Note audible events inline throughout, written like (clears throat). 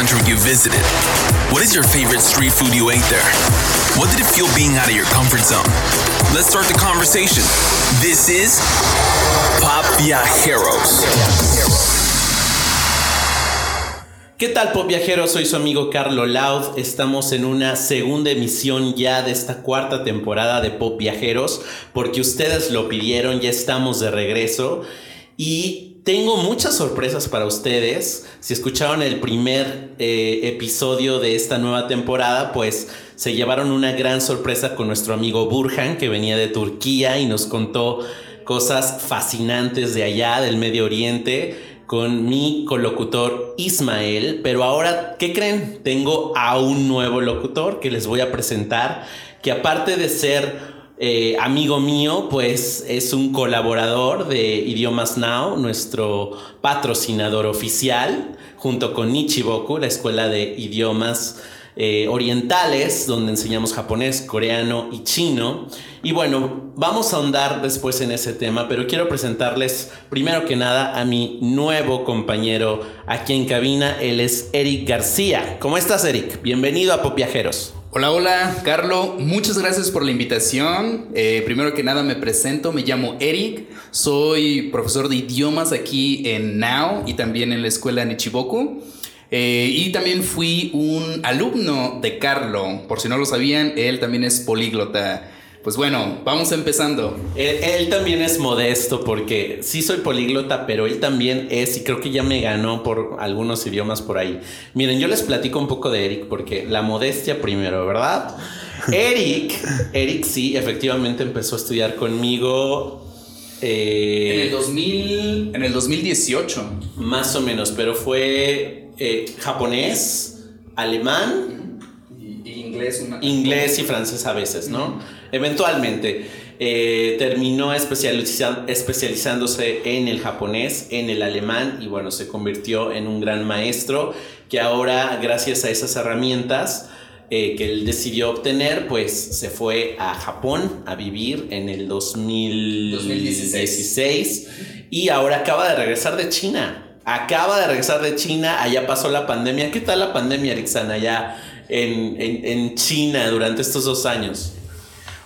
country you visited? What is your favorite street food you ate there? What did it feel being out of your comfort zone? Let's start the conversation. This is Pop Viajeros. ¿Qué tal, Pop Viajeros? Soy su amigo Carlo Laud. Estamos en una segunda emisión ya de esta cuarta temporada de Pop Viajeros, porque ustedes lo pidieron, ya estamos de regreso. Y tengo muchas sorpresas para ustedes. Si escucharon el primer eh, episodio de esta nueva temporada, pues se llevaron una gran sorpresa con nuestro amigo Burhan, que venía de Turquía y nos contó cosas fascinantes de allá, del Medio Oriente con mi colocutor Ismael, pero ahora, ¿qué creen? Tengo a un nuevo locutor que les voy a presentar, que aparte de ser eh, amigo mío, pues es un colaborador de Idiomas Now, nuestro patrocinador oficial, junto con Nichiboku, la escuela de idiomas eh, orientales, donde enseñamos japonés, coreano y chino. Y bueno, vamos a ahondar después en ese tema, pero quiero presentarles primero que nada a mi nuevo compañero aquí en cabina. Él es Eric García. ¿Cómo estás, Eric? Bienvenido a Popiajeros. Hola, hola, Carlo. Muchas gracias por la invitación. Eh, primero que nada me presento, me llamo Eric, soy profesor de idiomas aquí en Now y también en la escuela Nichiboku. Eh, y también fui un alumno de Carlo. Por si no lo sabían, él también es políglota. Pues bueno, vamos empezando. Él, también es modesto porque sí soy políglota, pero él también es, y creo que ya me ganó por algunos idiomas por ahí. Miren, yo les platico un poco de Eric porque la modestia primero, ¿verdad? (laughs) Eric, Eric sí, efectivamente empezó a estudiar conmigo. Eh, en el 2000, en el 2018. Más o menos, pero fue eh, japonés, alemán. Y, inglés. Inglés y francés a veces, ¿no? Eventualmente. Eh, terminó especializándose en el japonés, en el alemán y bueno, se convirtió en un gran maestro que ahora gracias a esas herramientas eh, que él decidió obtener, pues se fue a Japón a vivir en el 2016 y ahora acaba de regresar de China acaba de regresar de China, allá pasó la pandemia. ¿Qué tal la pandemia, Rixana, allá en, China durante estos dos años?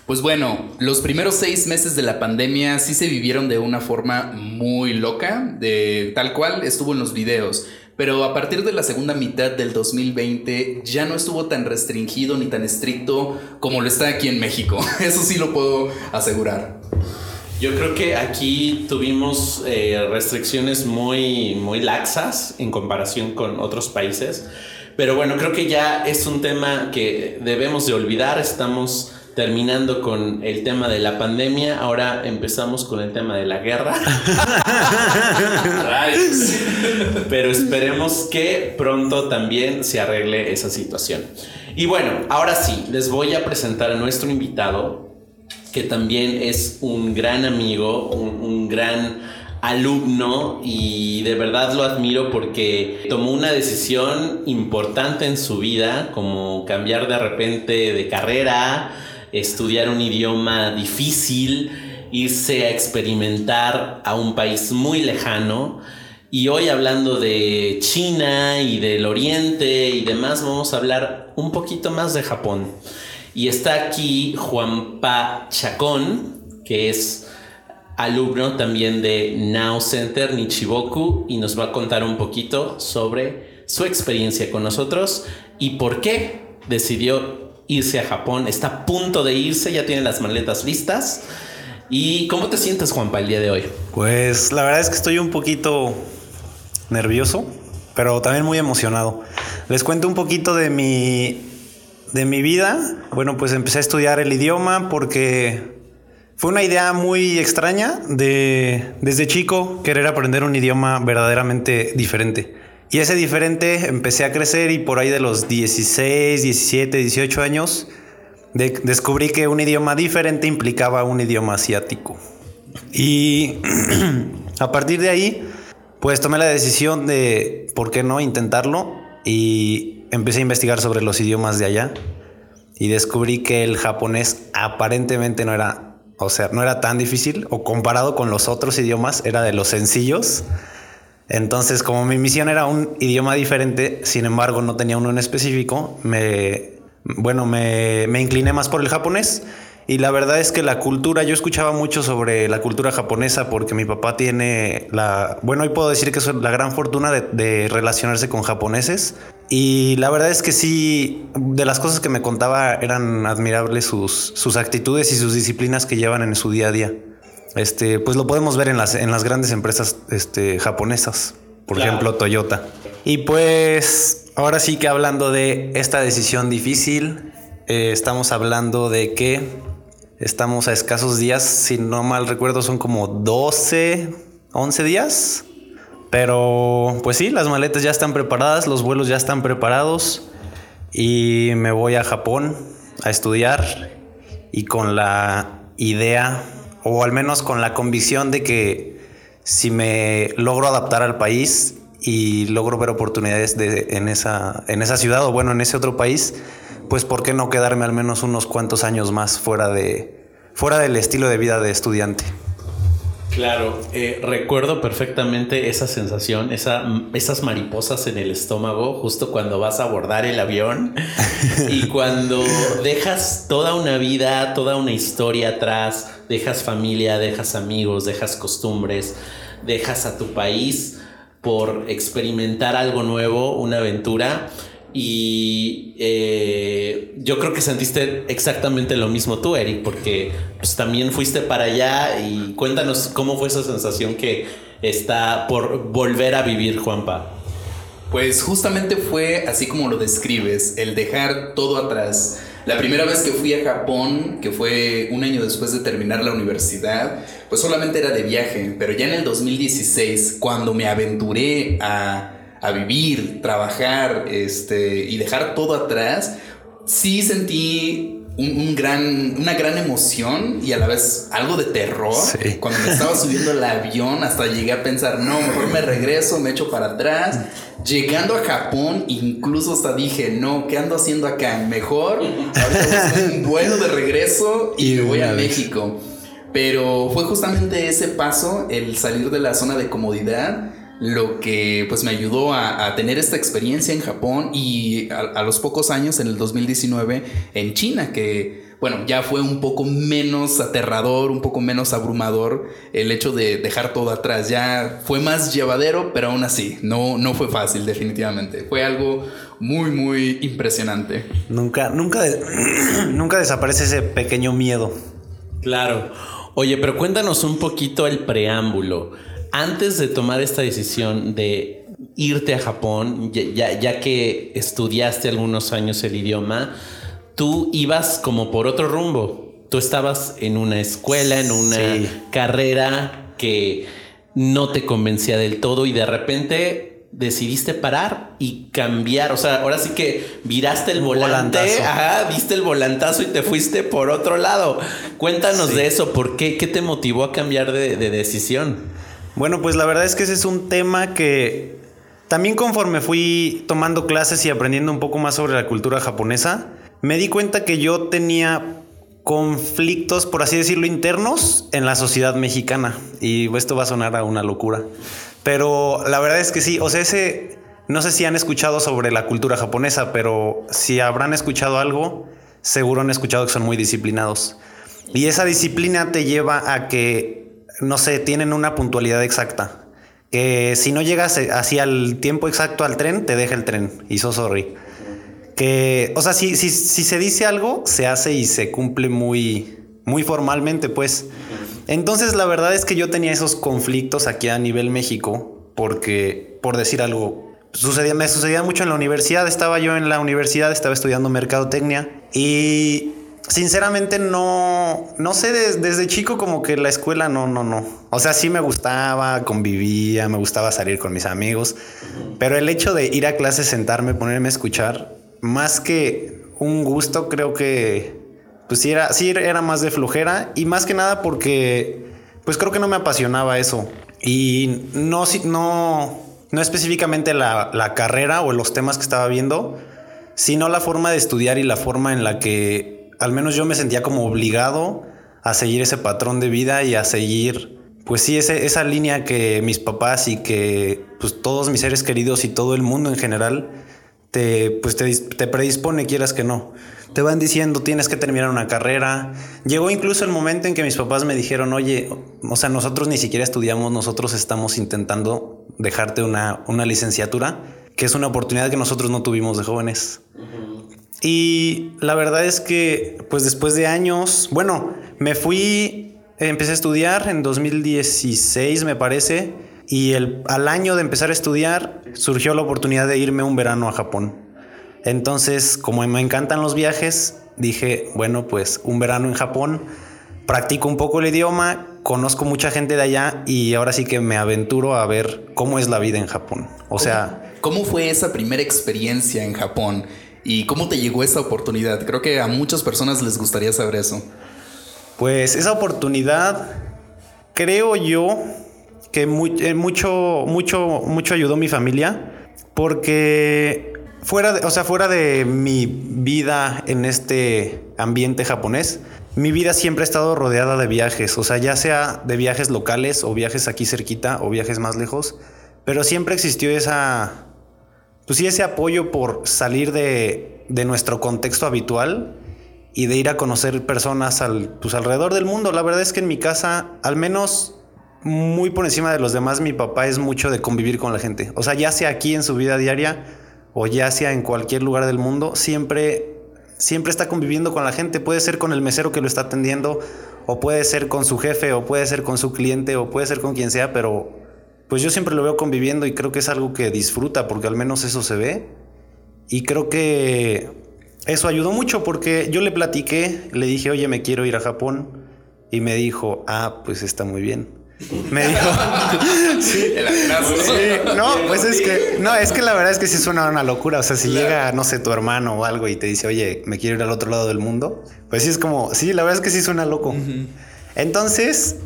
Pues bueno, los primeros seis meses de la pandemia sí se vivieron de una forma muy loca, de tal cual estuvo en los videos. Pero a partir de la segunda mitad del 2020 ya no estuvo tan restringido ni tan estricto como lo está aquí en México. (laughs) Eso sí lo puedo asegurar. Yo creo que aquí tuvimos eh, restricciones muy, muy laxas en comparación con otros países. Pero bueno, creo que ya es un tema que debemos de olvidar. Estamos terminando con el tema de la pandemia, ahora empezamos con el tema de la guerra. (laughs) Pero esperemos que pronto también se arregle esa situación. Y bueno, ahora sí, les voy a presentar a nuestro invitado que también es un gran amigo, un, gran alumno y de verdad lo admiro porque tomó una decisión importante en su vida, como cambiar de repente de carrera, estudiar un idioma difícil, irse a experimentar a un país muy lejano. Y hoy hablando de China y del Oriente y demás, vamos a hablar un poquito más de Japón. Y está aquí Juanpa Chacón, que es alumno también de Now Center Nichiboku y nos va a contar un poquito sobre su experiencia con nosotros y por qué decidió irse a Japón. Está a punto de irse, ya tiene las maletas listas. ¿Y cómo te sientes, Juanpa, el día de hoy? Pues la verdad es que estoy un poquito nervioso, pero también muy emocionado. Les cuento un poquito de mi de mi vida, bueno, pues empecé a estudiar el idioma porque fue una idea muy extraña de desde chico querer aprender un idioma verdaderamente diferente. Y ese diferente empecé a crecer y por ahí de los 16, 17, 18 años descubrí que un idioma diferente implicaba un idioma asiático. Y (clears throat) a partir de ahí, pues tomé la decisión de, ¿por qué no intentarlo? Y empecé a investigar sobre los idiomas de allá y descubrí que el japonés aparentemente no era, o sea, no era tan difícil o comparado con los otros idiomas era de los sencillos. Entonces, como mi misión era un idioma diferente, sin embargo, no tenía uno en específico, me, bueno, me, incliné más por el japonés. Y la verdad es que la cultura, yo escuchaba mucho sobre la cultura japonesa porque mi papá tiene la, bueno, hoy puedo decir que es la gran fortuna de, de, relacionarse con japoneses. Y la verdad es que sí, de las cosas que me contaba eran admirables sus, sus actitudes y sus disciplinas que llevan en su día a día. Este, pues lo podemos ver en las, en las grandes empresas este, japonesas, por claro. ejemplo Toyota. Y pues ahora sí que hablando de esta decisión difícil, eh, estamos hablando de que Estamos a escasos días, si no mal recuerdo, son como 12, 11 días. Pero pues sí, las maletas ya están preparadas, los vuelos ya están preparados y me voy a Japón a estudiar y con la idea o al menos con la convicción de que si me logro adaptar al país y logro ver oportunidades de, en, esa, en esa ciudad o bueno, en ese otro país, pues ¿por qué no quedarme al menos unos cuantos años más fuera, de, fuera del estilo de vida de estudiante? Claro, eh, recuerdo perfectamente esa sensación, esa, esas mariposas en el estómago justo cuando vas a abordar el avión. (laughs) Y cuando dejas toda una vida, toda una historia atrás, dejas familia, dejas amigos, dejas costumbres, dejas a tu país por experimentar algo nuevo, una aventura y eh, yo creo que sentiste exactamente lo mismo tú, Eric, porque pues, también fuiste para allá y cuéntanos cómo fue esa sensación que está por volver a vivir, Juanpa. Pues justamente fue así como lo describes, el dejar todo atrás. La primera vez que fui a Japón, que fue un año después de terminar la universidad, pues solamente era de viaje, pero ya en el 2016, cuando me aventuré a a vivir, trabajar este, y dejar todo atrás, sí sentí un, gran, una gran emoción y a la vez algo de terror. Cuando me estaba subiendo el avión, hasta llegué a pensar, no, mejor me regreso, me echo para atrás. Llegando a Japón, incluso hasta dije, no, ¿qué ando haciendo acá? Mejor, un vuelo de regreso y me voy a México. Pero fue justamente ese paso, el salir de la zona de comodidad lo que pues me ayudó a, tener esta experiencia en Japón y a, los pocos años, en el 2019, en China, que bueno, ya fue un poco menos aterrador, un poco menos abrumador el hecho de dejar todo atrás. Ya fue más llevadero, pero aún así, no, no fue fácil definitivamente. Fue algo muy, muy impresionante. Nunca, nunca, (clears throat) nunca desaparece ese pequeño miedo. Claro. Oye, pero cuéntanos un poquito el preámbulo antes de tomar esta decisión de irte a Japón, ya, que estudiaste algunos años el idioma, tú ibas como por otro rumbo. Tú estabas en una escuela, en una carrera que no te convencía del todo y de repente decidiste parar y cambiar. O sea, ahora sí que viraste el volante, ajá, viste el volantazo y te fuiste por otro lado. Cuéntanos de eso, ¿por qué? ¿Qué te motivó a cambiar de decisión? Bueno, pues la verdad es que ese es un tema que también conforme fui tomando clases y aprendiendo un poco más sobre la cultura japonesa, me di cuenta que yo tenía conflictos, por así decirlo, internos en la sociedad mexicana. Y esto va a sonar a una locura. Pero la verdad es que sí, o sea, ese, no sé si han escuchado sobre la cultura japonesa, pero si habrán escuchado algo, seguro han escuchado que son muy disciplinados. Y esa disciplina te lleva a que no sé, tienen una puntualidad exacta. Que si no llegas hacia el tiempo exacto al tren, te deja el tren. Y so sorry. Que, o sea, si, si, si se dice algo, se hace y se cumple muy, muy formalmente, pues. Entonces, la verdad es que yo tenía esos conflictos aquí a nivel México, porque, por decir algo, sucedía, me sucedía mucho en la universidad. Estaba yo en la universidad, estaba estudiando mercadotecnia y sinceramente no, no sé, desde chico como que la escuela no, no, no. O sea, sí me gustaba, convivía, me gustaba salir con mis amigos, pero el hecho de ir a clase, sentarme, ponerme a escuchar, más que un gusto, creo que, pues sí era, sí era más de flojera y más que nada porque, pues creo que no me apasionaba eso. Y no, no, no específicamente la, la carrera o los temas que estaba viendo, sino la forma de estudiar y la forma en la que al menos yo me sentía como obligado a seguir ese patrón de vida y a seguir pues sí, ese, esa línea que mis papás y que pues todos mis seres queridos y todo el mundo en general te, pues te, te predispone, quieras que no. Te van diciendo, tienes que terminar una carrera. Llegó incluso el momento en que mis papás me dijeron, oye, o sea, nosotros ni siquiera estudiamos, nosotros estamos intentando dejarte una, una licenciatura, que es una oportunidad que nosotros no tuvimos de jóvenes. Y la verdad es que, pues después de años, bueno, me fui, empecé a estudiar en 2016, me parece, y el, al año de empezar a estudiar surgió la oportunidad de irme un verano a Japón. Entonces, como me encantan los viajes, dije, bueno, pues un verano en Japón, practico un poco el idioma, conozco mucha gente de allá y ahora sí que me aventuro a ver cómo es la vida en Japón. O sea... ¿Cómo fue esa primera experiencia en Japón? ¿Y cómo te llegó esa oportunidad? Creo que a muchas personas les gustaría saber eso. Pues esa oportunidad, creo yo que eh, mucho, mucho, mucho ayudó mi familia, porque fuera de, o sea, fuera de mi vida en este ambiente japonés, mi vida siempre ha estado rodeada de viajes, o sea, ya sea de viajes locales o viajes aquí cerquita o viajes más lejos, pero siempre existió esa pues sí, ese apoyo por salir de, nuestro contexto habitual y de ir a conocer personas al, pues alrededor del mundo. La verdad es que en mi casa, al menos muy por encima de los demás, mi papá es mucho de convivir con la gente. O sea, ya sea aquí en su vida diaria o ya sea en cualquier lugar del mundo, siempre, siempre está conviviendo con la gente. Puede ser con el mesero que lo está atendiendo, o puede ser con su jefe, o puede ser con su cliente, o puede ser con quien sea, pero pues yo siempre lo veo conviviendo y creo que es algo que disfruta porque al menos eso se ve. Y creo que eso ayudó mucho porque yo le platiqué, le dije, oye, me quiero ir a Japón. Y me dijo, ah, pues está muy bien. Me (laughs) dijo, (laughs) sí, no, pues es que, no, es que la verdad es que sí suena una locura. O sea, si llega, no sé, tu hermano o algo y te dice, oye, me quiero ir al otro lado del mundo, pues sí es como, sí, la verdad es que sí suena loco. Entonces,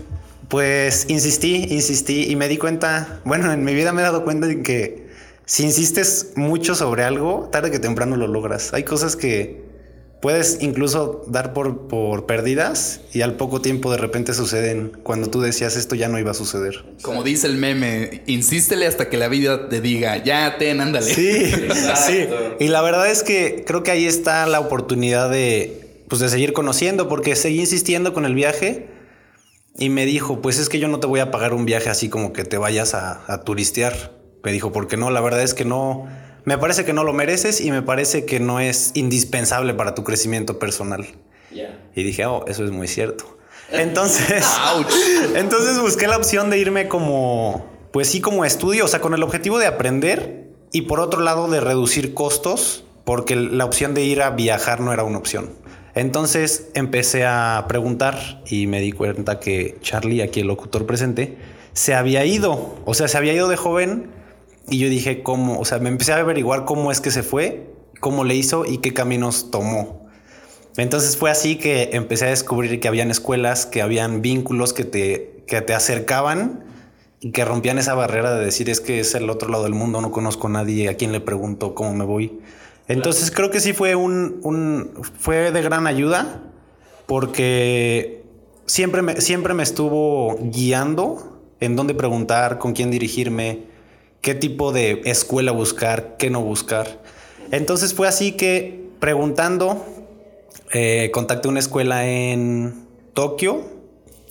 pues insistí, insistí y me di cuenta, bueno, en mi vida me he dado cuenta de que si insistes mucho sobre algo, tarde que temprano lo logras. Hay cosas que puedes incluso dar por, por perdidas y al poco tiempo de repente suceden cuando tú decías esto ya no iba a suceder. Como dice el meme, insístele hasta que la vida te diga, ya ten, ándale. Sí, (laughs) sí. Y la verdad es que creo que ahí está la oportunidad de, pues, de seguir conociendo porque seguí insistiendo con el viaje y me dijo, pues es que yo no te voy a pagar un viaje así como que te vayas a, turistear. Me dijo, porque no, la verdad es que no, me parece que no lo mereces y me parece que no es indispensable para tu crecimiento personal. Y dije, oh, eso es muy cierto. (laughs) Entonces, (laughs) entonces busqué la opción de irme como, pues sí, como estudio, o sea, con el objetivo de aprender y por otro lado de reducir costos, porque la opción de ir a viajar no era una opción. Entonces empecé a preguntar y me di cuenta que Charlie, aquí el locutor presente, se había ido, o sea, se había ido de joven y yo dije cómo, o sea, me empecé a averiguar cómo es que se fue, cómo le hizo y qué caminos tomó. Entonces fue así que empecé a descubrir que habían escuelas, que habían vínculos que te, que te acercaban y que rompían esa barrera de decir es que es el otro lado del mundo, no conozco a nadie, a quien le pregunto cómo me voy. Entonces creo que sí fue un, fue de gran ayuda porque siempre me, siempre me estuvo guiando en dónde preguntar, con quién dirigirme, qué tipo de escuela buscar, qué no buscar. Entonces fue así que preguntando, eh, contacté una escuela en Tokio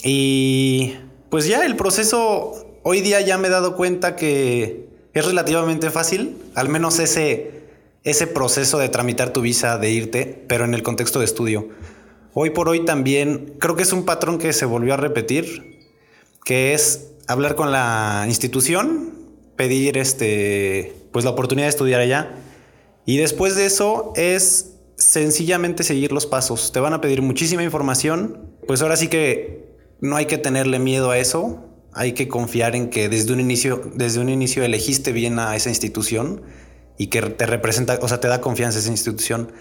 y pues ya el proceso hoy día ya me he dado cuenta que es relativamente fácil, al menos ese ese proceso de tramitar tu visa, de irte, pero en el contexto de estudio. Hoy por hoy también creo que es un patrón que se volvió a repetir, que es hablar con la institución, pedir este, pues la oportunidad de estudiar allá. Y después de eso es sencillamente seguir los pasos. Te van a pedir muchísima información. Pues ahora sí que no hay que tenerle miedo a eso. Hay que confiar en que desde un inicio, desde un inicio elegiste bien a esa institución y que te representa, o sea, te da confianza esa institución.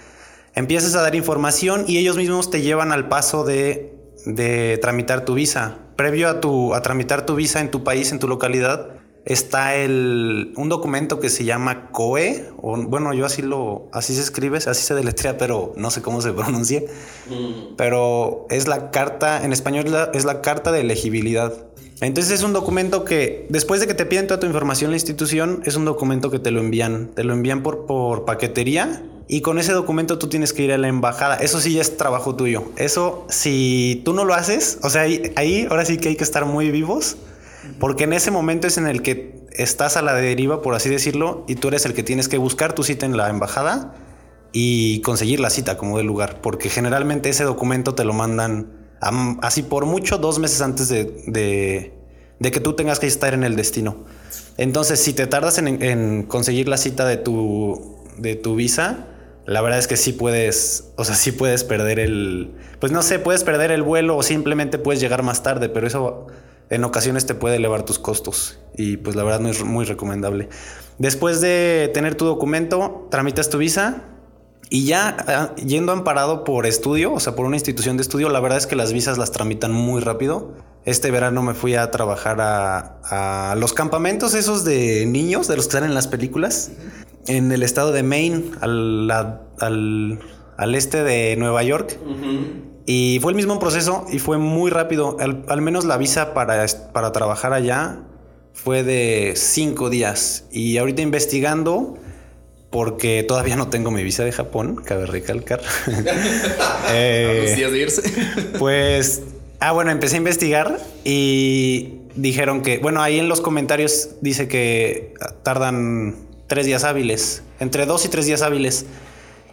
Empiezas a dar información y ellos mismos te llevan al paso de, de tramitar tu visa. Previo a, tu, a tramitar tu visa en tu país, en tu localidad, está el, un documento que se llama COE, o bueno, yo así lo, así se escribe, así se deletrea, pero no sé cómo se (laughs) pronuncia. Mm. Pero es la carta, en español es la carta de elegibilidad. Entonces es un documento que después de que te piden toda tu información la institución, es un documento que te lo envían, te lo envían por, por paquetería y con ese documento tú tienes que ir a la embajada. Eso sí ya es trabajo tuyo. Eso si tú no lo haces, o sea, ahí, ahí ahora sí que hay que estar muy vivos porque en ese momento es en el que estás a la deriva, por así decirlo, y tú eres el que tienes que buscar tu cita en la embajada y conseguir la cita como del lugar, porque generalmente ese documento te lo mandan así por mucho dos meses antes de, que tú tengas que estar en el destino. Entonces, si te tardas en, conseguir la cita de tu, de tu visa, la verdad es que sí puedes, o sea, sí puedes perder el, pues no sé, puedes perder el vuelo o simplemente puedes llegar más tarde, pero eso en ocasiones te puede elevar tus costos y pues la verdad no es muy recomendable. Después de tener tu documento, tramitas tu visa y ya ah, yendo amparado por estudio, o sea, por una institución de estudio, la verdad es que las visas las tramitan muy rápido. Este verano me fui a trabajar a, los campamentos esos de niños, de los que salen en las películas, en el estado de Maine, al, al, este de Nueva York. Y fue el mismo proceso y fue muy rápido. Al, menos la visa para, para trabajar allá fue de cinco días. Y ahorita investigando, porque todavía no tengo mi visa de Japón, cabe recalcar. (laughs) eh, días de irse. pues, ah, bueno, empecé a investigar y dijeron que, bueno, ahí en los comentarios dice que tardan tres días hábiles, entre dos y tres días hábiles.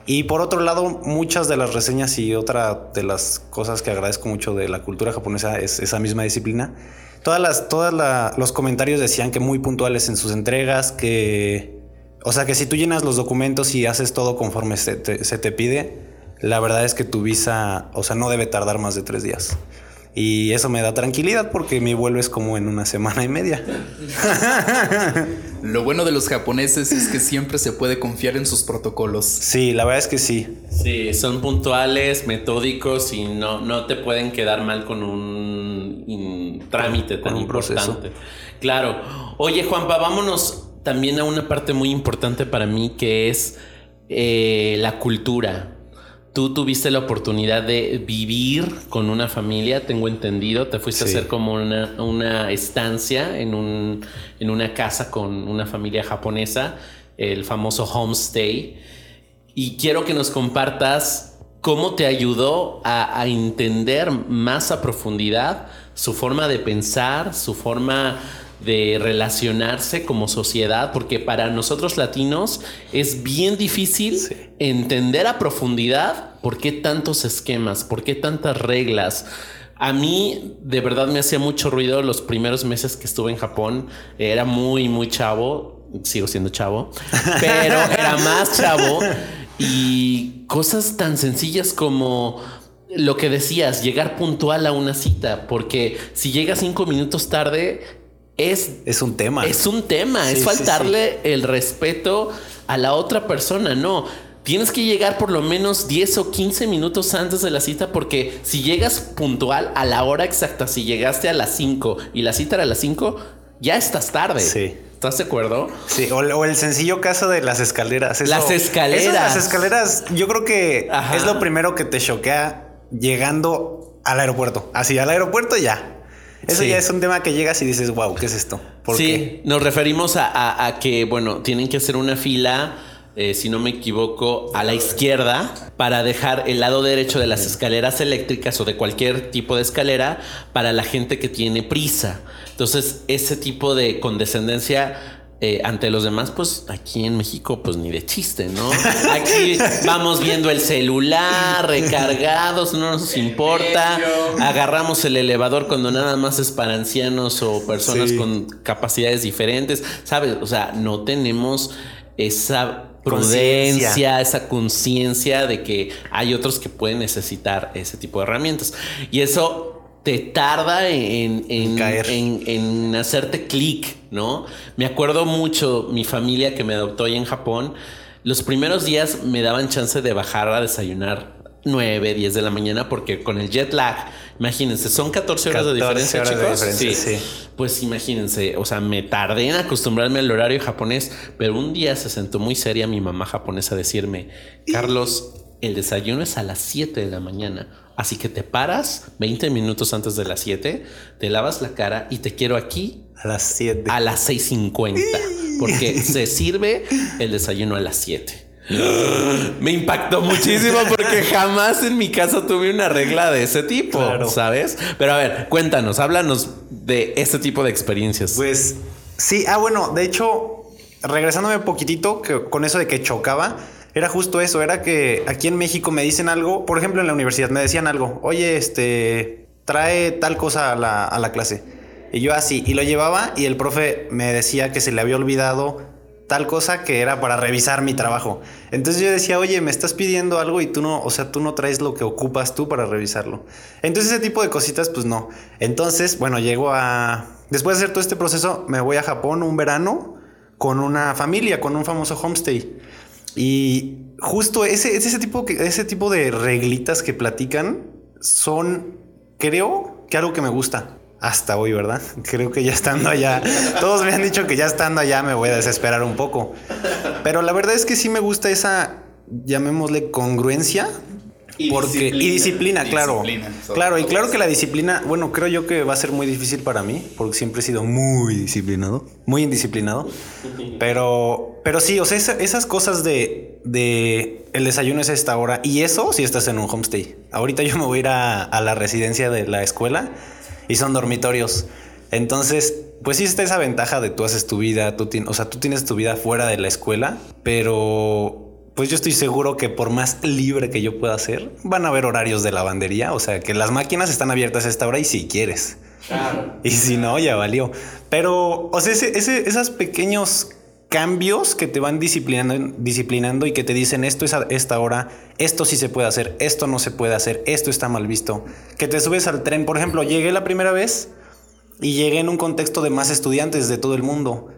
Y por otro lado, muchas de las reseñas y otra de las cosas que agradezco mucho de la cultura japonesa es esa misma disciplina. Todas las, todas los comentarios decían que muy puntuales en sus entregas, que, o sea, que si tú llenas los documentos y haces todo conforme se te, se te pide, la verdad es que tu visa, o sea, no debe tardar más de tres días. Y eso me da tranquilidad porque mi vuelo es como en una semana y media. (laughs) Lo bueno de los japoneses es que siempre se puede confiar en sus protocolos. Sí, la verdad es que sí. Sí, son puntuales, metódicos y no, no te pueden quedar mal con un, trámite tan importante. Claro. Oye, Juanpa, vámonos también a una parte muy importante para mí que es eh, la cultura. Tú tuviste la oportunidad de vivir con una familia, tengo entendido. Te fuiste a hacer como una, estancia en, un, en una casa con una familia japonesa, el famoso homestay. Y quiero que nos compartas cómo te ayudó a, a entender más a profundidad su forma de pensar, su forma de relacionarse como sociedad, porque para nosotros latinos es bien difícil entender a profundidad por qué tantos esquemas, por qué tantas reglas. A mí de verdad me hacía mucho ruido los primeros meses que estuve en Japón. Era muy, muy chavo. Sigo siendo chavo, (laughs) pero era más chavo. Y cosas tan sencillas como lo que decías, llegar puntual a una cita, porque si llegas cinco minutos tarde, es, es un tema. Es un tema, es faltarle el respeto a la otra persona, no. Tienes que llegar por lo menos 10 o 15 minutos antes de la cita porque si llegas puntual a la hora exacta, si llegaste a las 5 y la cita era a las 5, ya estás tarde. Sí. ¿Estás de acuerdo? Sí, o, el sencillo caso de las escaleras. las escaleras. las escaleras, yo creo que es lo primero que te choquea llegando al aeropuerto. Así, al aeropuerto ya. Eso ya es un tema que llegas y dices, wow, ¿qué es esto? sí, nos referimos a, que, bueno, tienen que hacer una fila, eh, si no me equivoco, a la izquierda para dejar el lado derecho de las escaleras eléctricas o de cualquier tipo de escalera para la gente que tiene prisa. Entonces, ese tipo de condescendencia eh, ante los demás, pues aquí en México, pues ni de chiste, ¿no? Aquí vamos viendo el celular, recargados, no nos importa. Agarramos el elevador cuando nada más es para ancianos o personas con capacidades diferentes, ¿sabes? O sea, no tenemos esa prudencia, esa conciencia de que hay otros que pueden necesitar ese tipo de herramientas. Y eso te tarda en, en, en, hacerte clic, ¿no? Me acuerdo mucho mi familia que me adoptó ahí en Japón. Los primeros días me daban chance de bajar a desayunar 9, 10 de la mañana porque con el jet lag, imagínense, son 14 horas de diferencia, chicos. sí. sí. Pues imagínense, o sea, me tardé en acostumbrarme al horario japonés, pero un día se sentó muy seria mi mamá japonesa a decirme, Carlos, el desayuno es a las 7 de la mañana. Así que te paras 20 minutos antes de las 7, te lavas la cara y te quiero aquí A las 7. a las 6.50. Porque se sirve el desayuno a las 7. Me impactó muchísimo (laughs) porque jamás en mi casa tuve una regla de ese tipo, Claro. ¿sabes? Pero a ver, cuéntanos, háblanos de este tipo de experiencias. Pues sí, ah, bueno, de hecho, regresándome un poquitito que, con eso de que chocaba, era justo eso, era que aquí en México me dicen algo, por ejemplo en la universidad me decían algo, oye, este, trae tal cosa a la, a la clase. Y yo así, y lo llevaba y el profe me decía que se le había olvidado tal cosa que era para revisar mi trabajo. Entonces yo decía, oye, me estás pidiendo algo y tú no, o sea, tú no traes lo que ocupas tú para revisarlo. Entonces ese tipo de cositas, pues no. Entonces, bueno, llego a... Después de hacer todo este proceso, me voy a Japón un verano con una familia, con un famoso homestay. Y justo ese, ese, tipo, ese tipo de reglitas que platican son, creo, que algo que me gusta. Hasta hoy, ¿verdad? (laughs) Creo que ya estando allá, todos me han dicho que ya estando allá me voy a desesperar un poco. Pero la verdad es que sí me gusta esa, llamémosle congruencia. Y porque, disciplina. y disciplina, claro. Disciplina, claro, y claro eso. que la disciplina, bueno, creo yo que va a ser muy difícil para mí, porque siempre he sido muy disciplinado, muy indisciplinado. (laughs) Pero, pero sí, o sea, esa- esas cosas de, de el desayuno es a esta hora, y eso si estás en un homestay. Ahorita yo me voy a ir a, a la residencia de la escuela y son dormitorios. Entonces, pues sí está esa ventaja de tú haces tu vida, tú tienes, o sea, tú tienes tu vida fuera de la escuela, pero pues yo estoy seguro que por más libre que yo pueda ser, van a haber horarios de lavandería, o sea, que las máquinas están abiertas a esta hora y si quieres. Y si no, ya valió. Pero, o sea, ese, ese- esos pequeños cambios que te van disciplinando, disciplinando y que te dicen esto es a esta hora, esto sí se puede hacer, esto no se puede hacer, esto está mal visto. Que te subes al tren, por ejemplo, llegué la primera vez y llegué en un contexto de más estudiantes de todo el mundo.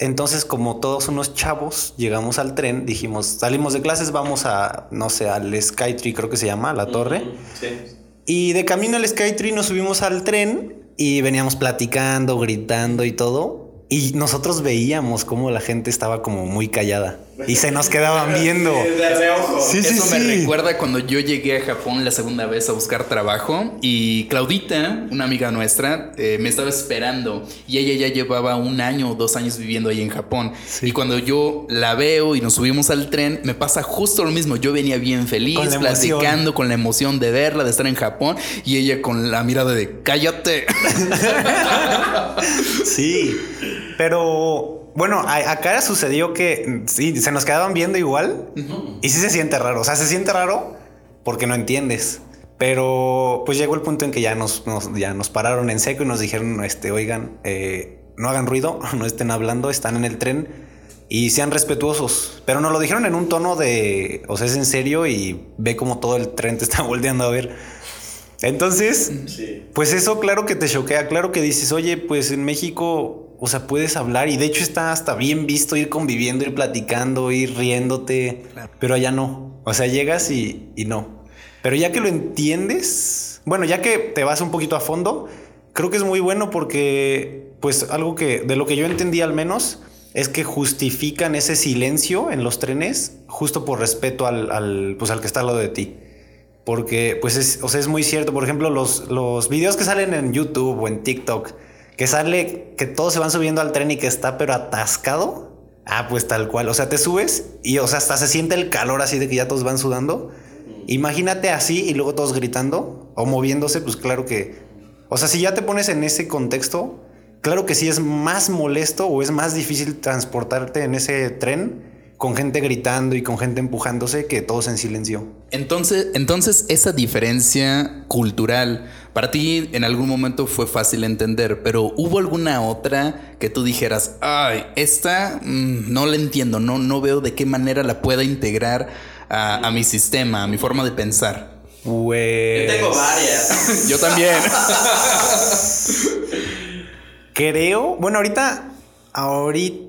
Entonces, como todos unos chavos, llegamos al tren, dijimos, salimos de clases, vamos a, no sé, al Skytree, creo que se llama, a la torre. Y de camino al Skytree nos subimos al tren y veníamos platicando, gritando y todo. Y nosotros veíamos cómo la gente estaba como muy callada y se nos quedaban viendo. Sí, sí, Eso me sí. recuerda cuando yo llegué a Japón la segunda vez a buscar trabajo y Claudita, una amiga nuestra, eh, me estaba esperando y ella ya llevaba un año o dos años viviendo ahí en Japón. Y cuando yo la veo y nos subimos al tren, me pasa justo lo mismo. Yo venía bien feliz, Con platicando con la emoción de verla, de estar en Japón y ella con la mirada de cállate. (laughs) Sí, pero bueno, a- acá sucedió que mm, sí, se nos quedaban viendo igual y sí se siente raro. O sea, se siente raro porque no entiendes. Pero pues llegó el punto en que ya nos, nos- ya nos pararon en seco y nos dijeron, este, oigan, eh, no hagan ruido, (laughs) no estén hablando, están en el tren y sean respetuosos. Pero nos lo dijeron en un tono de, o sea, es en serio y ve como todo el tren te está (laughs) volteando a ver. Entonces, pues eso claro que te choquea, claro que dices, oye, pues en México, o sea, puedes hablar y de hecho está hasta bien visto ir conviviendo, ir platicando, ir riéndote, pero allá no. O sea, llegas y, y no. Pero ya que lo entiendes, bueno, ya que te vas un poquito a fondo, creo que es muy bueno porque, pues algo que, de lo que yo entendí al menos, es que justifican ese silencio en los trenes justo por respeto al, al, pues, al que está al lado de ti. Porque, pues, es, o sea, es muy cierto. Por ejemplo, los, los videos que salen en YouTube o en TikTok, que sale que todos se van subiendo al tren y que está pero atascado. Ah, pues tal cual. O sea, te subes y, o sea, hasta se siente el calor así de que ya todos van sudando. Imagínate así y luego todos gritando o moviéndose, pues claro que... O sea, si ya te pones en ese contexto, claro que sí es más molesto o es más difícil transportarte en ese tren con gente gritando y con gente empujándose que todos en silencio. Entonces, entonces esa diferencia cultural para ti en algún momento fue fácil entender, pero ¿hubo alguna otra que tú dijeras, ay, esta mm, no la entiendo, no, no veo de qué manera la pueda integrar a, a mi sistema, a mi forma de pensar? Pues... varias. (laughs) Yo también. (laughs) Creo, bueno, ahorita, ahorita,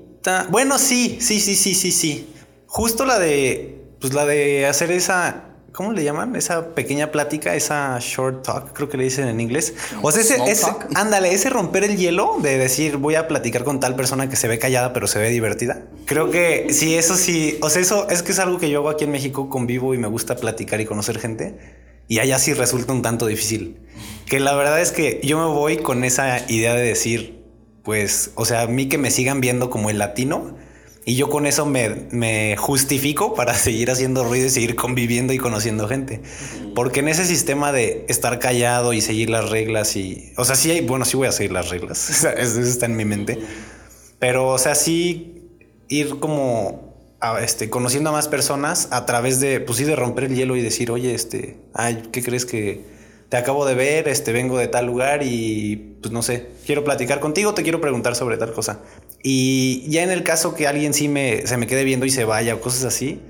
bueno, sí, sí, sí, sí, sí, sí. Justo la de, pues la de hacer esa ¿cómo le llaman? Esa pequeña plática, esa short talk, creo que le dicen en inglés. O sea, ese, ese- (laughs) ándale, ese romper el hielo de decir voy a platicar con tal persona que se ve callada pero se ve divertida. Creo que sí, eso sí, o sea, eso es que es algo que yo hago aquí en México, convivo y me gusta platicar y conocer gente. Y allá sí resulta un tanto difícil. Que la verdad es que yo me voy con esa idea de decir, pues, o sea, a mí que me sigan viendo como el latino. Y yo con eso me, me justifico para (laughs) seguir haciendo ruido y seguir conviviendo y conociendo gente. Porque en ese sistema de estar callado y seguir las reglas y... O sea, sí hay... Bueno, sí voy a seguir las reglas. (laughs) Eso está en mi mente. Pero, o sea, sí ir como... a, este, conociendo a más personas a través de, pues sí, de romper el hielo y decir, oye, este, ay, ¿qué crees que te acabo de ver? Este, vengo de tal lugar y, pues no sé, quiero platicar contigo, te quiero preguntar sobre tal cosa. Y ya en el caso que alguien sí me, se me quede viendo y se vaya o cosas así,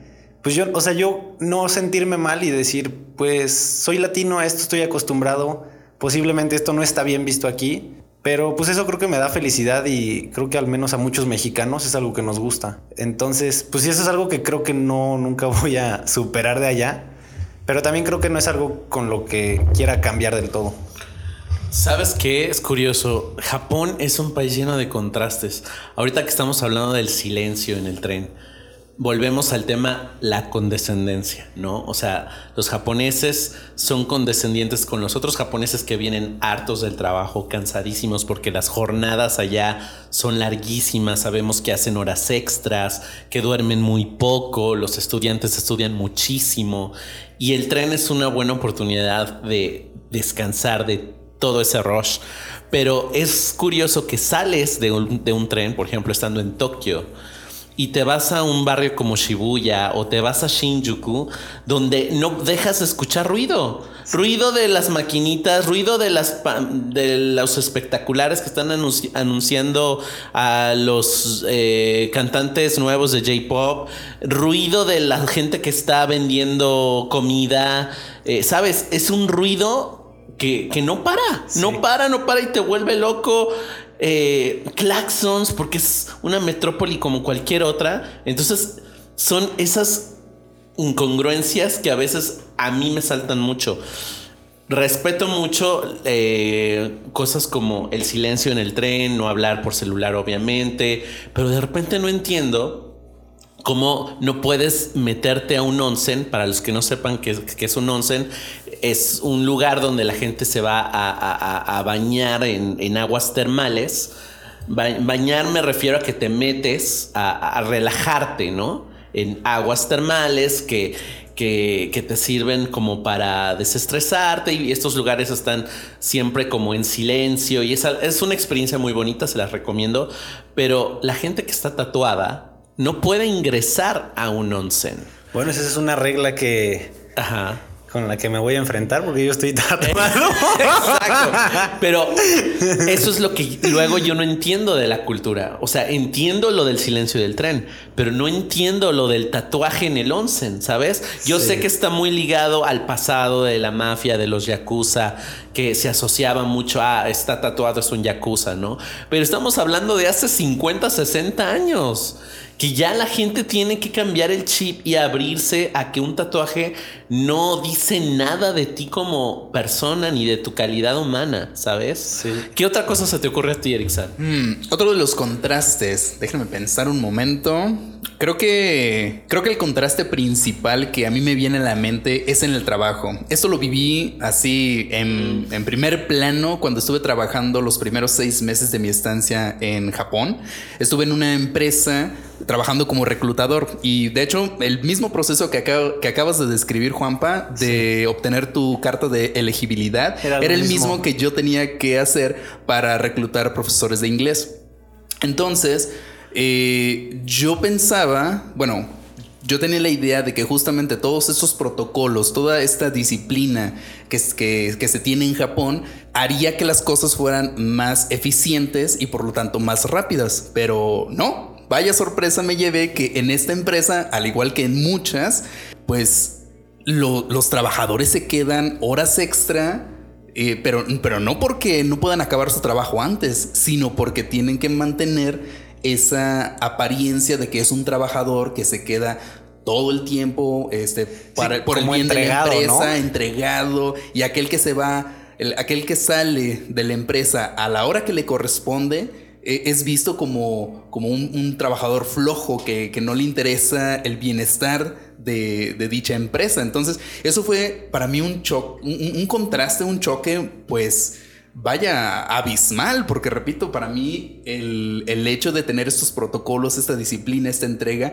pues yo, o sea, yo no sentirme mal y decir, pues soy latino, a esto estoy acostumbrado, posiblemente esto no está bien visto aquí, pero pues eso creo que me da felicidad y creo que al menos a muchos mexicanos es algo que nos gusta. Entonces, pues eso es algo que creo que no, nunca (laughs) voy a superar de allá, pero también creo que no es algo con lo que quiera cambiar del todo. ¿Sabes qué? Es curioso. Japón es un país lleno de contrastes. Ahorita que estamos hablando del silencio en el tren, volvemos al tema la condescendencia, ¿no? O sea, los japoneses son condescendientes con los otros japoneses que vienen hartos del trabajo, cansadísimos porque las jornadas allá son larguísimas, sabemos que hacen horas extras, que duermen muy poco, los estudiantes estudian muchísimo y el tren es una buena oportunidad de descansar de todo ese rush. Pero es curioso que sales de un, de un tren, por ejemplo, estando en Tokio, y te vas a un barrio como Shibuya o te vas a Shinjuku, donde no dejas de escuchar ruido. Ruido de las maquinitas, ruido de, las de los espectaculares que están anunci- anunciando a los eh, cantantes nuevos de J-Pop, ruido de la gente que está vendiendo comida. Eh, ¿Sabes? Es un ruido que, que no para, no para, no para y te vuelve loco. Eh, claxons, porque es una metrópoli como cualquier otra. Entonces, son esas incongruencias que a veces a mí me saltan mucho. Respeto mucho eh, cosas como el silencio en el tren, no hablar por celular, obviamente, pero de repente no entiendo cómo no puedes meterte a un onsen. Para los que no sepan qué qué es un onsen, es un lugar donde la gente se va a, a- a- a bañar en, en aguas termales. Ba- bañar me refiero a que te metes a, a relajarte, ¿no? En aguas termales que, que, que te sirven como para desestresarte y estos lugares están siempre como en silencio y es, es una experiencia muy bonita, se las recomiendo, pero la gente que está tatuada no puede ingresar a un onsen. Bueno, esa es una regla que Ajá. Con la que me voy a enfrentar porque yo estoy (laughs) tatuado. Exacto. Pero eso es lo que luego yo no entiendo de la cultura. O sea, entiendo lo del silencio del tren, pero no entiendo lo del tatuaje en el onsen, ¿sabes? Yo Sí. sé que está muy ligado al pasado de la mafia, de los yakuza, que se asociaba mucho a está tatuado, es un yakuza, ¿no? Pero estamos hablando de hace 50, 60 años. Que ya la gente tiene que cambiar el chip y abrirse a que un tatuaje no dice nada de ti como persona ni de tu calidad humana, ¿sabes? Sí. ¿Qué otra cosa se te ocurre a ti, Erickson? Mm, otro de los contrastes, déjenme pensar un momento. Creo que creo que el contraste principal que a mí me viene a la mente es en el trabajo. Esto lo viví así en, en primer plano cuando estuve trabajando los primeros seis meses de mi estancia en Japón. Estuve en una empresa trabajando como reclutador y de hecho el mismo proceso que, acab- que acabas de describir Juanpa de obtener tu carta de elegibilidad Era el mismo. mismo que yo tenía que hacer para reclutar profesores de inglés. Entonces, eh, yo pensaba, bueno, yo tenía la idea de que justamente todos estos protocolos, toda esta disciplina que, es- que, que se tiene en Japón, haría que las cosas fueran más eficientes y por lo tanto más rápidas. Pero no, vaya sorpresa me llevé que en esta empresa, al igual que en muchas, pues lo- los trabajadores se quedan horas extra eh, pero, pero no porque no puedan acabar su trabajo antes, sino porque tienen que mantener esa apariencia de que es un trabajador que se queda todo el tiempo, este, para, por el bien de la empresa, ¿no? entregado, y aquel que se va, el- aquel que sale de la empresa a la hora que le corresponde, es visto como, como un, un trabajador flojo que, que no le interesa el bienestar de, de dicha empresa. Entonces, eso fue para mí un choque, un, un contraste, un choque, pues vaya abismal, porque repito, para mí el, el hecho de tener estos protocolos, esta disciplina, esta entrega,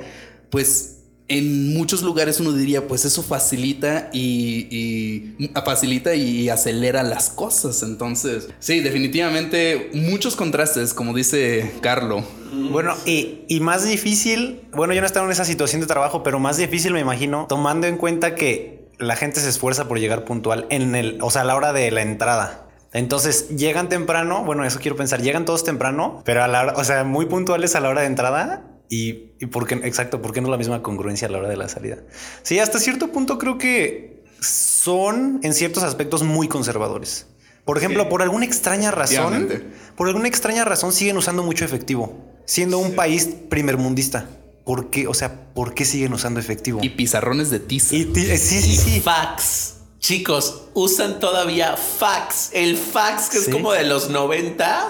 pues en muchos lugares uno diría, pues eso facilita y, facilita y acelera las cosas. Entonces, sí, definitivamente muchos contrastes, como dice Carlo. Bueno, y, y más difícil, bueno, yo no estaba en esa situación de trabajo, pero más difícil me imagino, tomando en cuenta que la gente se esfuerza por llegar puntual en el, o sea, a la hora de la entrada. Entonces llegan temprano, bueno, eso quiero pensar, llegan todos temprano, pero a la hora, o sea, muy puntuales a la hora de entrada y, y por qué, exacto, ¿por qué no la misma congruencia a la hora de la salida? Sí, hasta cierto punto creo que son en ciertos aspectos muy conservadores. Por ejemplo, Sí. por alguna extraña razón, por alguna extraña razón siguen usando mucho efectivo, siendo un país primermundista. ¿Por qué? O sea, ¿por qué siguen usando efectivo? Y pizarrones de tiza. Y eh, sí, sí, sí. Fax. Chicos, usan todavía fax. El fax que Sí. es como de los 90.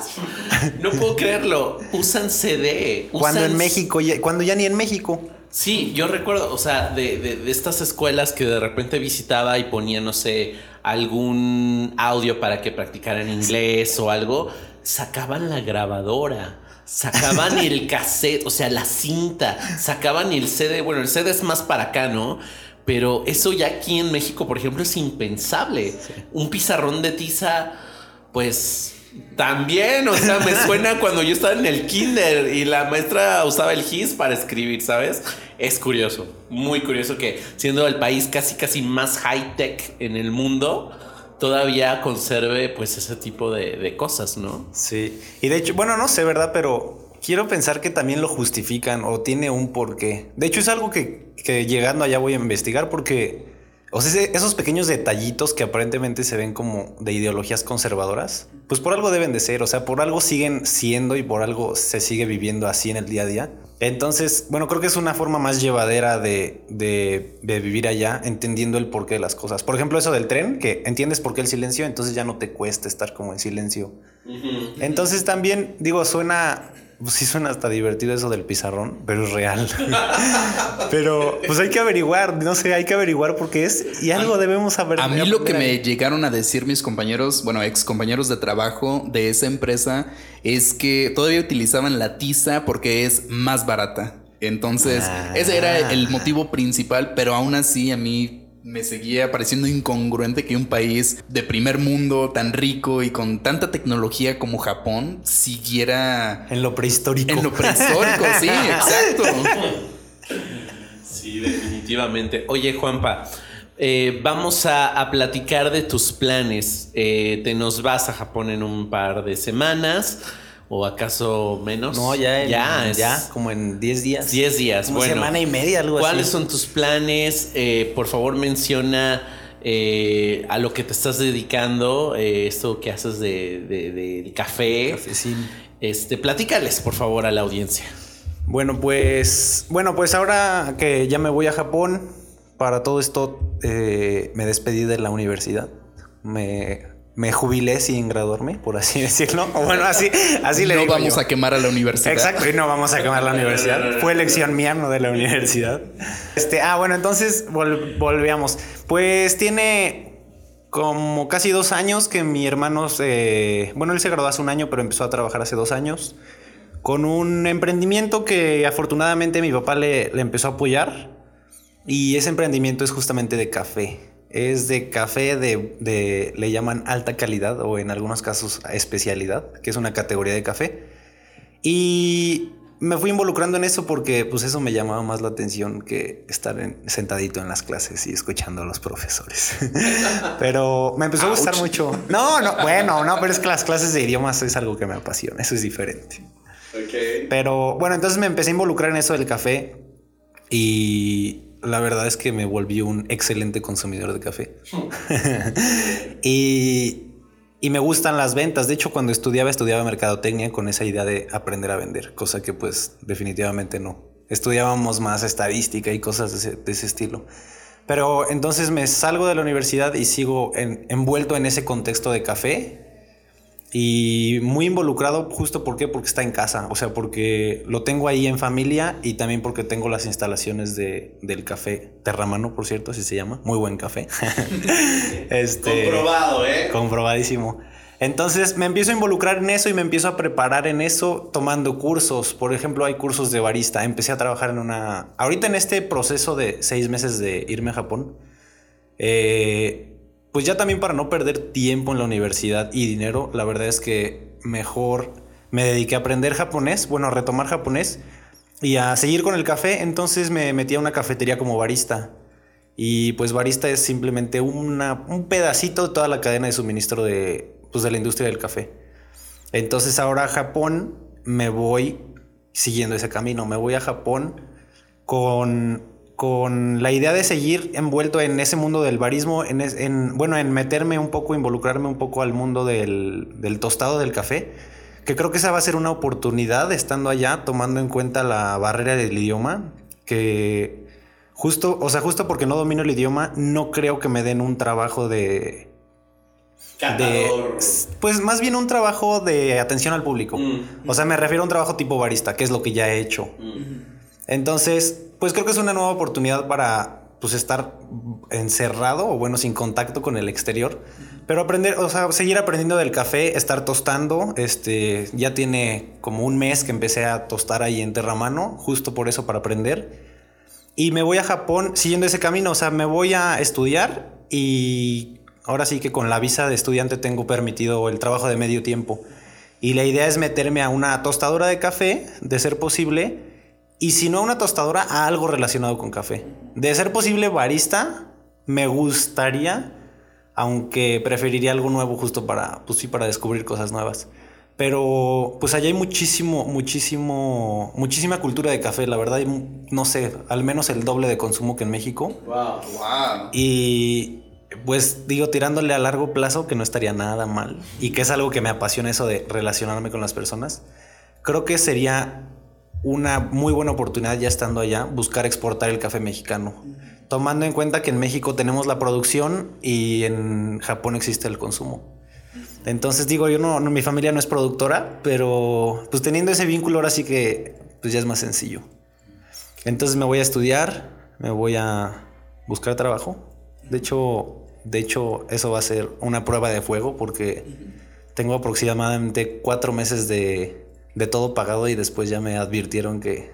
No puedo (laughs) creerlo. Usan CD. Cuando en México, ya- cuando ya ni en México. Sí, yo recuerdo, o sea, de, de- de estas escuelas que de repente visitaba y ponía, no sé, algún audio para que practicaran inglés o algo, sacaban la grabadora, sacaban (laughs) el cassette, o sea, la cinta, sacaban el CD. Bueno, el CD es más para acá, ¿no? Pero eso ya aquí en México, por ejemplo, es impensable. Un pizarrón de tiza, pues también, o sea, me suena (laughs) cuando yo estaba en el kinder y la maestra usaba el GIS para escribir, ¿sabes? Es curioso, muy curioso que siendo el país casi casi más high tech en el mundo, todavía conserve pues ese tipo de, de cosas, ¿no? Sí. Y de hecho, bueno, no sé, ¿verdad? Pero quiero pensar que también lo justifican o tiene un porqué. De hecho, es algo que, que llegando allá voy a investigar porque, o sea, esos pequeños detallitos que aparentemente se ven como de ideologías conservadoras, pues por algo deben de ser, o sea, por algo siguen siendo y por algo se sigue viviendo así en el día a día. Entonces, bueno, creo que es una forma más llevadera de, de- de vivir allá, entendiendo el porqué de las cosas. Por ejemplo, eso del tren, que entiendes por qué el silencio, entonces ya no te cuesta estar como en silencio. Entonces también, digo, suena, pues sí suena hasta divertido eso del pizarrón, pero es real. (laughs) pero pues hay que averiguar, no sé, hay que averiguar por qué es y algo debemos saber. A mí lo que me llegaron a decir mis compañeros, bueno, ex compañeros de trabajo de esa empresa, es que todavía utilizaban la tiza porque es más barata. Entonces, Ah. ese era el motivo principal, pero aún así a mí me seguía pareciendo incongruente que un país de primer mundo tan rico y con tanta tecnología como Japón siguiera En lo prehistórico. en lo prehistórico, sí, (laughs) exacto. Sí, definitivamente. Oye, Juanpa, eh, vamos a, a platicar de tus planes. Eh, ¿Te nos vas a Japón en un par de semanas? ¿O acaso menos? No, ya, en- ya, ya, es como en 10 días. 10 días. Como bueno, semana y media, algo ¿Cuáles así. son tus planes? Eh, por favor, menciona eh, a lo que te estás dedicando, eh, esto que haces de, de- del café. Cafecín. Este, platícales, por favor, a la audiencia. Bueno, pues, bueno, pues ahora que ya me voy a Japón, para todo esto eh, me despedí de la universidad. Me, me jubilé sin graduarme, por así (laughs) decirlo. O bueno, así, así le no digo vamos yo. a quemar a la universidad. Exacto, y no vamos a quemar la (laughs) universidad. Fue elección mía, no de la universidad. Este, ah, bueno, entonces vol- volvíamos. Pues tiene como casi dos años que mi hermano se. Bueno, él se graduó hace un año, pero empezó a trabajar hace dos años. Con un emprendimiento que afortunadamente mi papá le, le empezó a apoyar. Y ese emprendimiento es justamente de café. Es de café de, de- le llaman alta calidad o en algunos casos especialidad, que es una categoría de café. Y me fui involucrando en eso porque pues eso me llamaba más la atención que estar en- sentadito en las clases y escuchando a los profesores. (laughs) pero me empezó a gustar Ouch. mucho. No, no, bueno, no, pero es que las clases de idiomas es algo que me apasiona, eso es diferente. Pero bueno, entonces me empecé a involucrar en eso del café y la verdad es que me volví un excelente consumidor de café. (laughs) y, y me gustan las ventas. De hecho, cuando estudiaba, estudiaba mercadotecnia con esa idea de aprender a vender, cosa que pues definitivamente no, estudiábamos más estadística y cosas de ese, de ese estilo. Pero entonces me salgo de la universidad y sigo en- envuelto en ese contexto de café y muy involucrado justo ¿por qué? porque está en casa, o sea, porque lo tengo ahí en familia y también porque tengo las instalaciones de, del café Terramano, por cierto, así se llama, muy buen café. (laughs) este, Comprobado, ¿eh? Comprobadísimo. Entonces me empiezo a involucrar en eso y me empiezo a preparar en eso tomando cursos. Por ejemplo, hay cursos de barista. Empecé a trabajar en una... Ahorita en este proceso de seis meses de irme a Japón, eh, pues ya también para no perder tiempo en la universidad y dinero, la verdad es que mejor me dediqué a aprender japonés, bueno, a retomar japonés y a seguir con el café. Entonces me metí a una cafetería como barista. Y pues barista es simplemente una, un pedacito de toda la cadena de suministro de, pues, de la industria del café. Entonces ahora a Japón me voy siguiendo ese camino. Me voy a Japón con, con la idea de seguir envuelto en ese mundo del barismo, en, es- en- bueno, en meterme un poco, involucrarme un poco al mundo del, del tostado del café, que creo que esa va a ser una oportunidad estando allá, tomando en cuenta la barrera del idioma, que justo, o sea, justo porque no domino el idioma, no creo que me den un trabajo de... pues más bien un trabajo de atención al público. Mm. O sea, me refiero a un trabajo tipo barista, que es lo que ya he hecho. Entonces, pues creo que es una nueva oportunidad para pues estar encerrado o bueno, sin contacto con el exterior, pero aprender, o sea, seguir aprendiendo del café, estar tostando, este, ya tiene como un mes que empecé a tostar ahí en Terramano, justo por eso para aprender. Y me voy a Japón siguiendo ese camino, o sea, me voy a estudiar y ahora sí que con la visa de estudiante tengo permitido el trabajo de medio tiempo. Y la idea es meterme a una tostadora de café, de ser posible, y si no a una tostadora, a algo relacionado con café. De ser posible barista, me gustaría, aunque preferiría algo nuevo justo para, pues sí, para descubrir cosas nuevas. Pero pues allá hay muchísimo, muchísimo, muchísima cultura de café, la verdad, no sé, al menos el doble de consumo que en México. Wow. Wow. Y pues digo, tirándole a largo plazo, que no estaría nada mal. Y que es algo que me apasiona eso de relacionarme con las personas. Creo que sería una muy buena oportunidad ya estando allá, buscar exportar el café mexicano. Tomando en cuenta que en México tenemos la producción y en Japón existe el consumo. Entonces digo, yo no, no- mi familia no es productora, pero pues teniendo ese vínculo ahora sí que pues ya es más sencillo. Entonces me voy a estudiar, me voy a buscar trabajo. De hecho, de hecho eso va a ser una prueba de fuego porque tengo aproximadamente cuatro meses de, de todo pagado y después ya me advirtieron que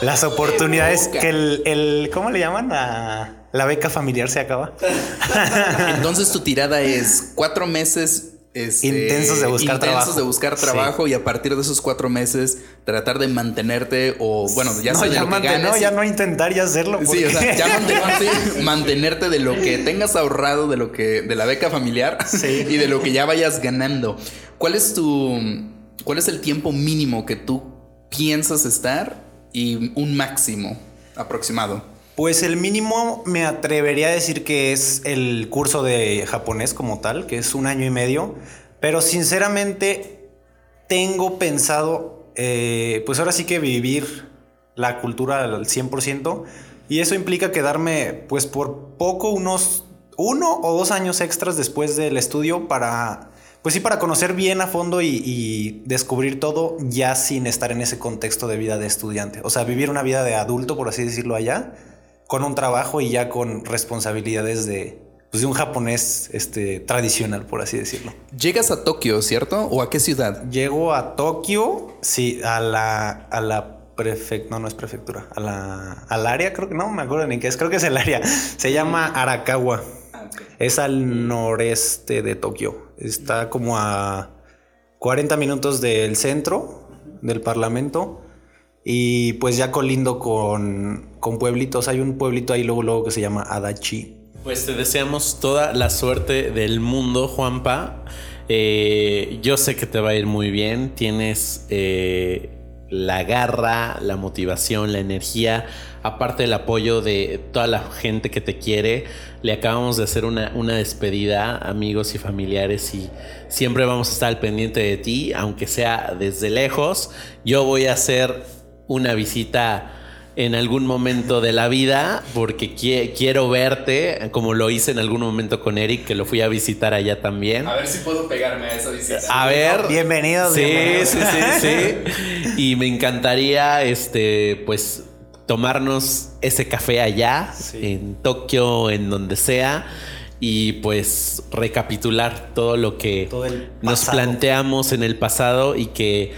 las oportunidades, que el, el- ¿cómo le llaman? La, la beca familiar se acaba. (laughs) Entonces tu tirada es cuatro meses este, Intensos de buscar intensos trabajo. de buscar Sí. trabajo y a partir de esos cuatro meses tratar de mantenerte o bueno ya no, ya, lo que mante- ganes. no, ya no intentar ya hacerlo. Sí, o sea, ya mantenerte, (laughs) mantenerte de lo que tengas ahorrado, de lo que, de la beca familiar Sí. y de lo que ya vayas ganando. ¿Cuál es tu, cuál es el tiempo mínimo que tú piensas estar y un máximo aproximado? Pues el mínimo me atrevería a decir que es el curso de japonés como tal, que es un año y medio, pero sinceramente tengo pensado, eh, pues ahora sí que vivir la cultura al 100% y eso implica quedarme pues por poco unos uno o dos años extras después del estudio para, pues sí, para conocer bien a fondo y, y descubrir todo ya sin estar en ese contexto de vida de estudiante. O sea, vivir una vida de adulto, por así decirlo, allá, con un trabajo y ya con responsabilidades de, pues, de un japonés este, tradicional, por así decirlo. Llegas a Tokio, ¿cierto? ¿O a qué ciudad? Llego a Tokio, sí, a la, a la prefectura, no, no es prefectura, a la, al área, creo que no me acuerdo ni qué es, creo que es el área, se llama Arakawa, es al noreste de Tokio, está como a 40 minutos del centro del parlamento y pues ya colindo con, con pueblitos, hay un pueblito ahí luego, luego que se llama Adachi. Pues te deseamos toda la suerte del mundo, Juanpa. Eh, yo sé que te va a ir muy bien. Tienes eh, la garra, la motivación, la energía, aparte del apoyo de toda la gente que te quiere. Le acabamos de hacer una, una despedida, amigos y familiares, y siempre vamos a estar al pendiente de ti, aunque sea desde lejos. Yo voy a hacer una visita en algún momento de la vida porque quiero verte, como lo hice en algún momento con Eric, que lo fui a visitar allá también. A ver si puedo pegarme a esa visita. A ver. Bienvenidos. Sí, sí, sí, sí. (laughs) y me encantaría, este, pues, tomarnos ese café allá, en Tokio, en donde sea y pues recapitular todo lo que nos planteamos en el pasado y que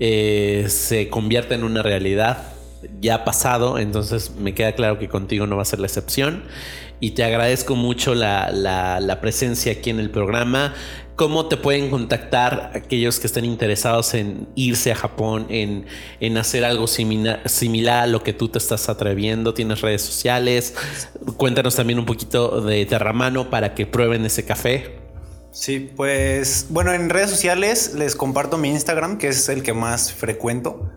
eh, se convierta en una realidad ya pasado, entonces me queda claro que contigo no va a ser la excepción. Y te agradezco mucho la, presencia aquí en el programa. ¿Cómo te pueden contactar aquellos que estén interesados en irse a Japón, en, hacer algo similar, similar, a lo que tú te estás atreviendo? ¿Tienes redes sociales? Cuéntanos también un poquito de Terramano para que prueben ese café. Sí, pues bueno, en redes sociales les comparto mi Instagram, que es el que más frecuento.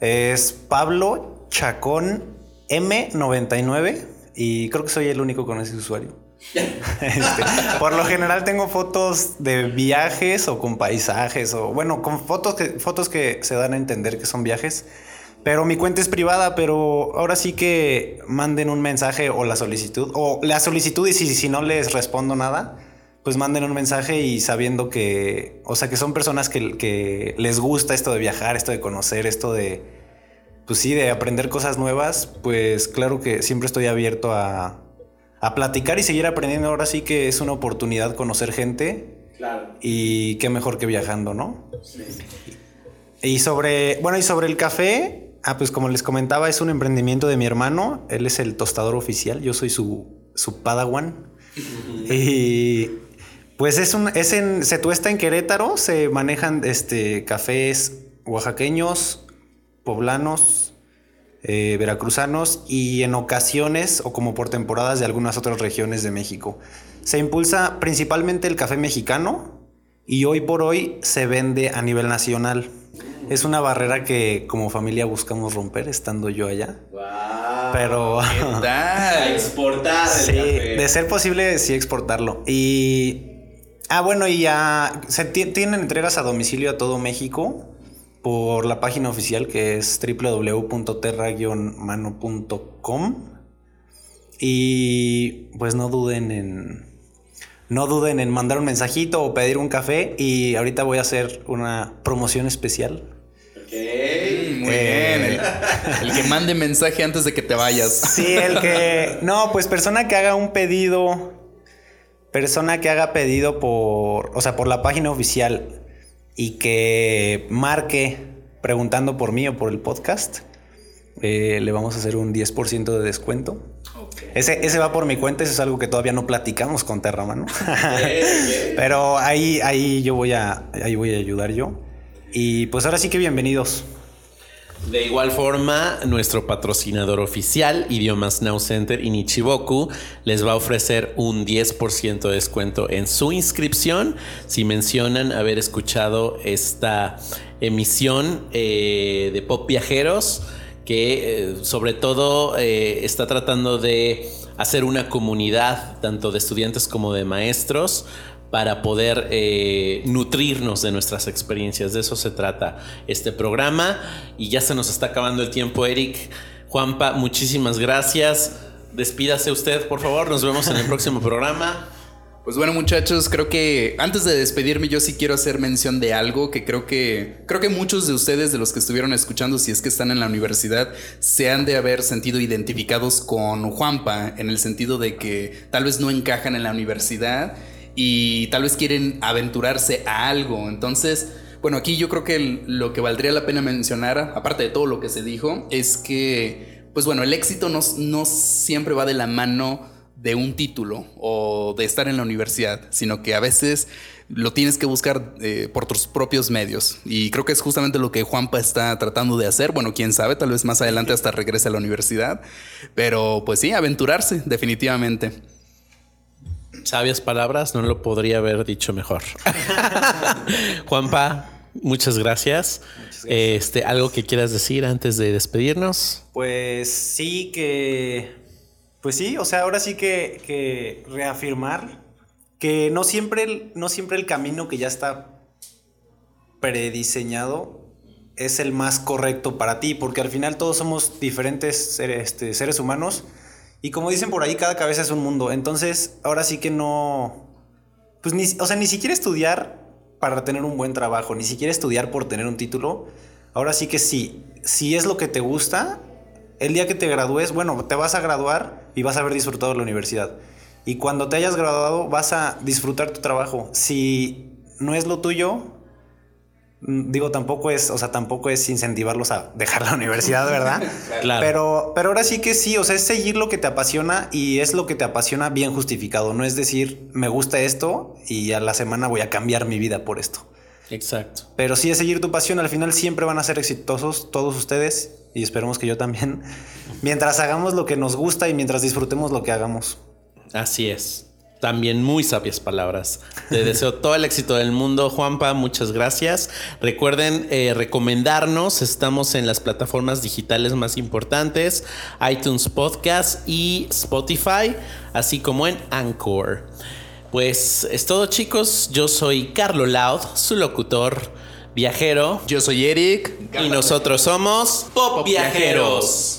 Es Pablo Chacón M99 y creo que soy el único con ese usuario. (laughs) Este, por lo general tengo fotos de viajes o con paisajes o bueno, con fotos que, fotos que se dan a entender que son viajes. Pero mi cuenta es privada, pero ahora sí que manden un mensaje o la solicitud o la solicitud y si, si no les respondo nada, pues manden un mensaje y sabiendo que, o sea, que son personas que, les gusta esto de viajar, esto de conocer, esto de, pues sí, de aprender cosas nuevas, pues claro que siempre estoy abierto a, a platicar y seguir aprendiendo. Ahora sí que es una oportunidad conocer gente. Claro. Y qué mejor que viajando, ¿no? Sí. Y sobre, bueno, y sobre el café, ah, pues como les comentaba, es un emprendimiento de mi hermano. Él es el tostador oficial, yo soy su, su padawan. y pues es un, es en, se tuesta en Querétaro, se manejan este, cafés oaxaqueños, poblanos, eh, veracruzanos y en ocasiones o como por temporadas de algunas otras regiones de México. Se impulsa principalmente el café mexicano y hoy por hoy se vende a nivel nacional. Es una barrera que como familia buscamos romper estando yo allá. Pero (laughs) exportar sí, de ser posible sí exportarlo. Y Ah, bueno, y ya se tienen entregas a domicilio a todo México por la página oficial que es www.terra-mano.com y pues no duden en no duden en mandar un mensajito o pedir un café y ahorita voy a hacer una promoción especial. Ok, muy bien. El, (laughs) el, que mande mensaje antes de que te vayas. Sí, el que no, pues persona que haga un pedido persona que haga pedido por, o sea, por la página oficial y que marque preguntando por mí o por el podcast, eh, le vamos a hacer un 10% de descuento. Ese, ese, va por mi cuenta, eso es algo que todavía no platicamos con Terramano. (laughs) Pero ahí, ahí yo voy a, ahí voy a ayudar yo. Y pues ahora sí que bienvenidos. De igual forma, nuestro patrocinador oficial, Idiomas Now Center y Nichiboku, les va a ofrecer un 10% de descuento en su inscripción. Si mencionan haber escuchado esta emisión eh, de Pop Viajeros, que eh, sobre todo eh, está tratando de hacer una comunidad tanto de estudiantes como de maestros para poder eh, nutrirnos de nuestras experiencias. De eso se trata este programa. Y ya se nos está acabando el tiempo, Eric. Juanpa, muchísimas gracias. Despídase usted, por favor. Nos vemos en el próximo programa. Pues bueno, muchachos, creo que antes de despedirme yo sí quiero hacer mención de algo que creo que creo que muchos de ustedes de los que estuvieron escuchando si es que están en la universidad se han de haber sentido identificados con Juanpa en el sentido de que tal vez no encajan en la universidad y tal vez quieren aventurarse a algo. Entonces, bueno, aquí yo creo que lo que valdría la pena mencionar, aparte de todo lo que se dijo, es que, pues bueno, el éxito no, no siempre va de la mano de un título o de estar en la universidad, sino que a veces lo tienes que buscar eh, por tus propios medios. Y creo que es justamente lo que Juanpa está tratando de hacer. Bueno, quién sabe, tal vez más adelante hasta regrese a la universidad. Pero pues sí, aventurarse, definitivamente. Sabias palabras, no lo podría haber dicho mejor. (laughs) Juanpa, muchas gracias. Este, ¿Algo que quieras decir antes de despedirnos? Pues sí que. Pues sí, o sea, ahora sí que, que reafirmar que no siempre, el, no siempre el camino que ya está prediseñado es el más correcto para ti, porque al final todos somos diferentes seres, este, seres humanos y como dicen por ahí, cada cabeza es un mundo. Entonces, ahora sí que no, pues ni, o sea, ni siquiera estudiar para tener un buen trabajo, ni siquiera estudiar por tener un título. Ahora sí que sí, si es lo que te gusta, el día que te gradúes, bueno, te vas a graduar y vas a haber disfrutado de la universidad. Y cuando te hayas graduado, vas a disfrutar tu trabajo. Si no es lo tuyo, digo, tampoco es, o sea, tampoco es incentivarlos a dejar la universidad, (laughs) ¿verdad? Claro. Pero, pero ahora sí que sí, o sea, es seguir lo que te apasiona y es lo que te apasiona bien justificado. No es decir, me gusta esto y a la semana voy a cambiar mi vida por esto. Exacto. Pero sí es seguir tu pasión, al final siempre van a ser exitosos todos ustedes y esperemos que yo también, (laughs) mientras hagamos lo que nos gusta y mientras disfrutemos lo que hagamos. Así es. También muy sabias palabras. Te (laughs) deseo todo el éxito del mundo, Juanpa. Muchas gracias. Recuerden eh, recomendarnos. Estamos en las plataformas digitales más importantes: iTunes Podcast y Spotify, así como en Anchor. Pues es todo, chicos. Yo soy Carlo Loud, su locutor viajero. Yo soy Eric. Y nosotros somos Pop Viajeros.